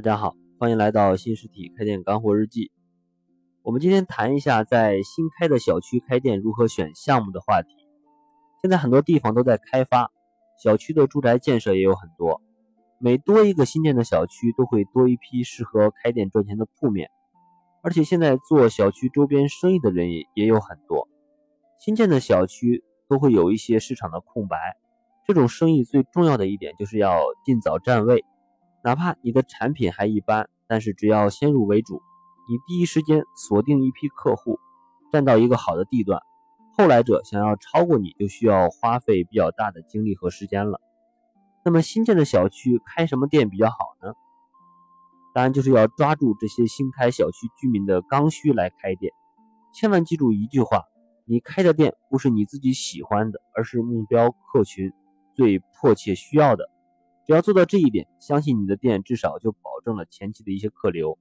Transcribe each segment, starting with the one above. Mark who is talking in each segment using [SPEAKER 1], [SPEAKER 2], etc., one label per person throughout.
[SPEAKER 1] 大家好，欢迎来到新实体开店干货日记。我们今天谈一下在新开的小区开店如何选项目的话题。现在很多地方都在开发，小区的住宅建设也有很多，每多一个新建的小区，都会多一批适合开店赚钱的铺面。而且现在做小区周边生意的人也也有很多，新建的小区都会有一些市场的空白。这种生意最重要的一点就是要尽早占位。哪怕你的产品还一般，但是只要先入为主，你第一时间锁定一批客户，占到一个好的地段，后来者想要超过你就需要花费比较大的精力和时间了。那么新建的小区开什么店比较好呢？当然就是要抓住这些新开小区居民的刚需来开店。千万记住一句话：你开的店不是你自己喜欢的，而是目标客群最迫切需要的。只要做到这一点，相信你的店至少就保证了前期的一些客流。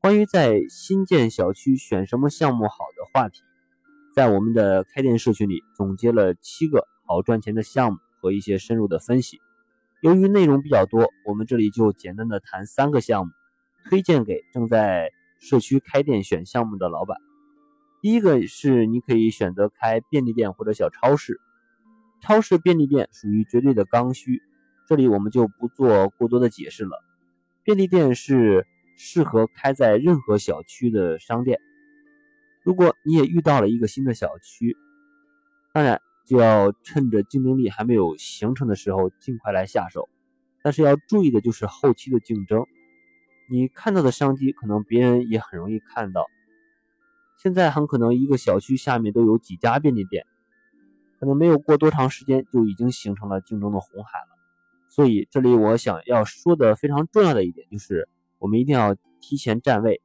[SPEAKER 1] 关于在新建小区选什么项目好的话题，在我们的开店社群里总结了七个好赚钱的项目和一些深入的分析。由于内容比较多，我们这里就简单的谈三个项目，推荐给正在社区开店选项目的老板。第一个是你可以选择开便利店或者小超市，超市便利店属于绝对的刚需。这里我们就不做过多的解释了。便利店是适合开在任何小区的商店。如果你也遇到了一个新的小区，当然就要趁着竞争力还没有形成的时候尽快来下手。但是要注意的就是后期的竞争，你看到的商机可能别人也很容易看到。现在很可能一个小区下面都有几家便利店，可能没有过多长时间就已经形成了竞争的红海了。所以，这里我想要说的非常重要的一点就是，我们一定要提前站位，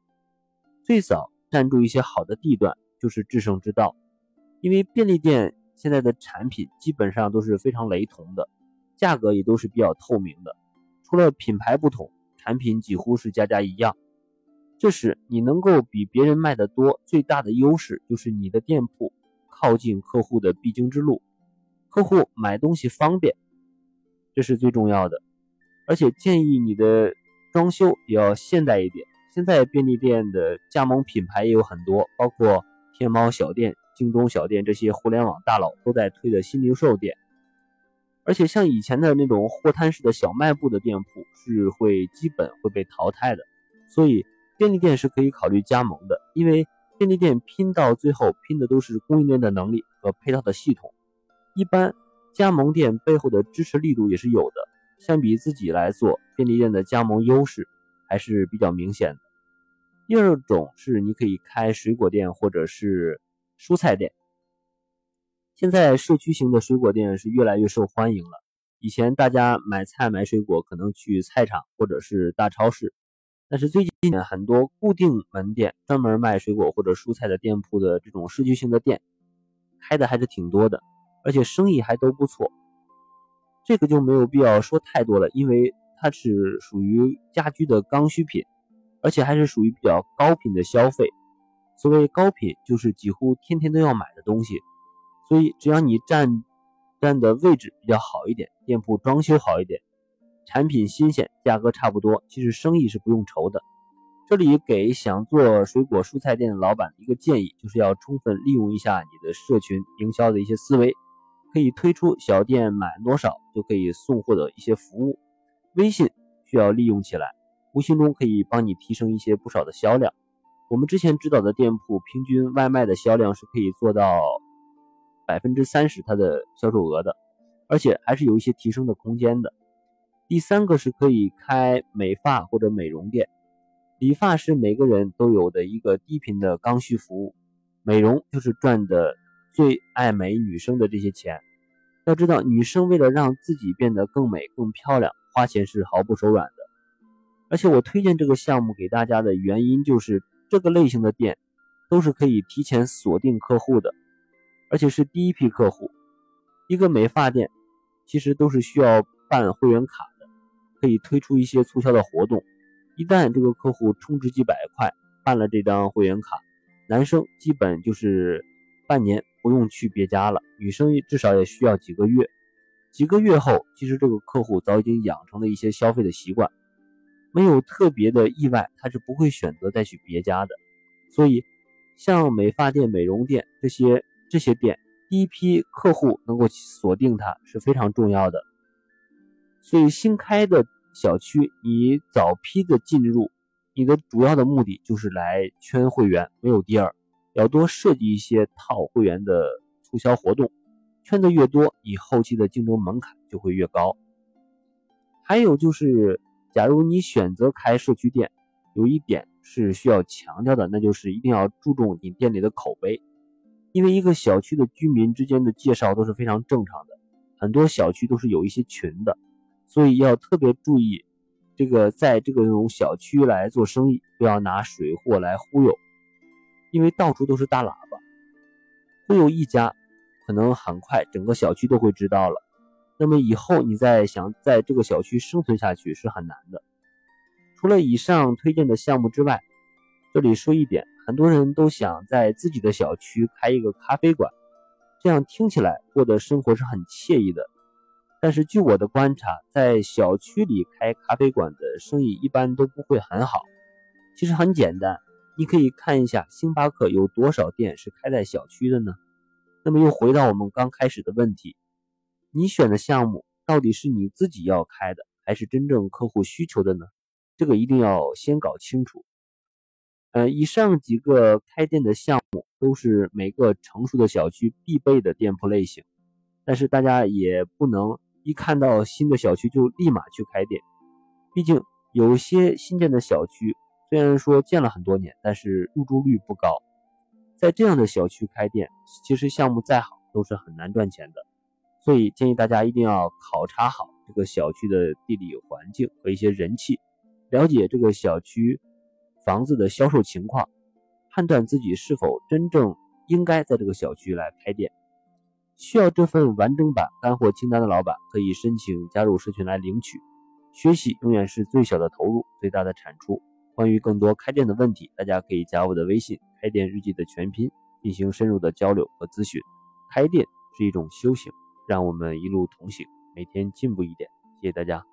[SPEAKER 1] 最早站住一些好的地段，就是制胜之道。因为便利店现在的产品基本上都是非常雷同的，价格也都是比较透明的，除了品牌不同，产品几乎是家家一样。这时你能够比别人卖的多，最大的优势就是你的店铺靠近客户的必经之路，客户买东西方便。这是最重要的，而且建议你的装修也要现代一点。现在便利店的加盟品牌也有很多，包括天猫小店、京东小店这些互联网大佬都在推的新零售店。而且像以前的那种货摊式的小卖部的店铺是会基本会被淘汰的，所以便利店是可以考虑加盟的。因为便利店拼到最后拼的都是供应链的能力和配套的系统，一般。加盟店背后的支持力度也是有的，相比自己来做，便利店的加盟优势还是比较明显的。第二种是你可以开水果店或者是蔬菜店。现在社区型的水果店是越来越受欢迎了。以前大家买菜买水果可能去菜场或者是大超市，但是最近很多固定门店专门卖水果或者蔬菜的店铺的这种社区型的店开的还是挺多的。而且生意还都不错，这个就没有必要说太多了，因为它是属于家居的刚需品，而且还是属于比较高频的消费。所谓高品，就是几乎天天都要买的东西。所以只要你站站的位置比较好一点，店铺装修好一点，产品新鲜，价格差不多，其实生意是不用愁的。这里给想做水果蔬菜店的老板一个建议，就是要充分利用一下你的社群营销的一些思维。可以推出小店满多少就可以送货的一些服务，微信需要利用起来，无形中可以帮你提升一些不少的销量。我们之前指导的店铺平均外卖的销量是可以做到百分之三十它的销售额的，而且还是有一些提升的空间的。第三个是可以开美发或者美容店，理发是每个人都有的一个低频的刚需服务，美容就是赚的。最爱美女生的这些钱，要知道，女生为了让自己变得更美、更漂亮，花钱是毫不手软的。而且我推荐这个项目给大家的原因，就是这个类型的店都是可以提前锁定客户的，而且是第一批客户。一个美发店其实都是需要办会员卡的，可以推出一些促销的活动。一旦这个客户充值几百块，办了这张会员卡，男生基本就是半年。不用去别家了，女生至少也需要几个月。几个月后，其实这个客户早已经养成了一些消费的习惯。没有特别的意外，他是不会选择再去别家的。所以，像美发店、美容店这些这些店，第一批客户能够锁定它是非常重要的。所以，新开的小区，你早批的进入，你的主要的目的就是来圈会员，没有第二。要多设计一些套会员的促销活动，圈的越多，你后期的竞争门槛就会越高。还有就是，假如你选择开社区店，有一点是需要强调的，那就是一定要注重你店里的口碑。因为一个小区的居民之间的介绍都是非常正常的，很多小区都是有一些群的，所以要特别注意，这个在这个种小区来做生意，不要拿水货来忽悠。因为到处都是大喇叭，忽悠一家，可能很快整个小区都会知道了。那么以后你再想在这个小区生存下去是很难的。除了以上推荐的项目之外，这里说一点，很多人都想在自己的小区开一个咖啡馆，这样听起来过的生活是很惬意的。但是据我的观察，在小区里开咖啡馆的生意一般都不会很好。其实很简单。你可以看一下星巴克有多少店是开在小区的呢？那么又回到我们刚开始的问题，你选的项目到底是你自己要开的，还是真正客户需求的呢？这个一定要先搞清楚。呃，以上几个开店的项目都是每个成熟的小区必备的店铺类型，但是大家也不能一看到新的小区就立马去开店，毕竟有些新建的小区。虽然说建了很多年，但是入住率不高。在这样的小区开店，其实项目再好都是很难赚钱的。所以建议大家一定要考察好这个小区的地理环境和一些人气，了解这个小区房子的销售情况，判断自己是否真正应该在这个小区来开店。需要这份完整版干货清单的老板，可以申请加入社群来领取。学习永远是最小的投入，最大的产出。关于更多开店的问题，大家可以加我的微信“开店日记”的全拼，进行深入的交流和咨询。开店是一种修行，让我们一路同行，每天进步一点。谢谢大家。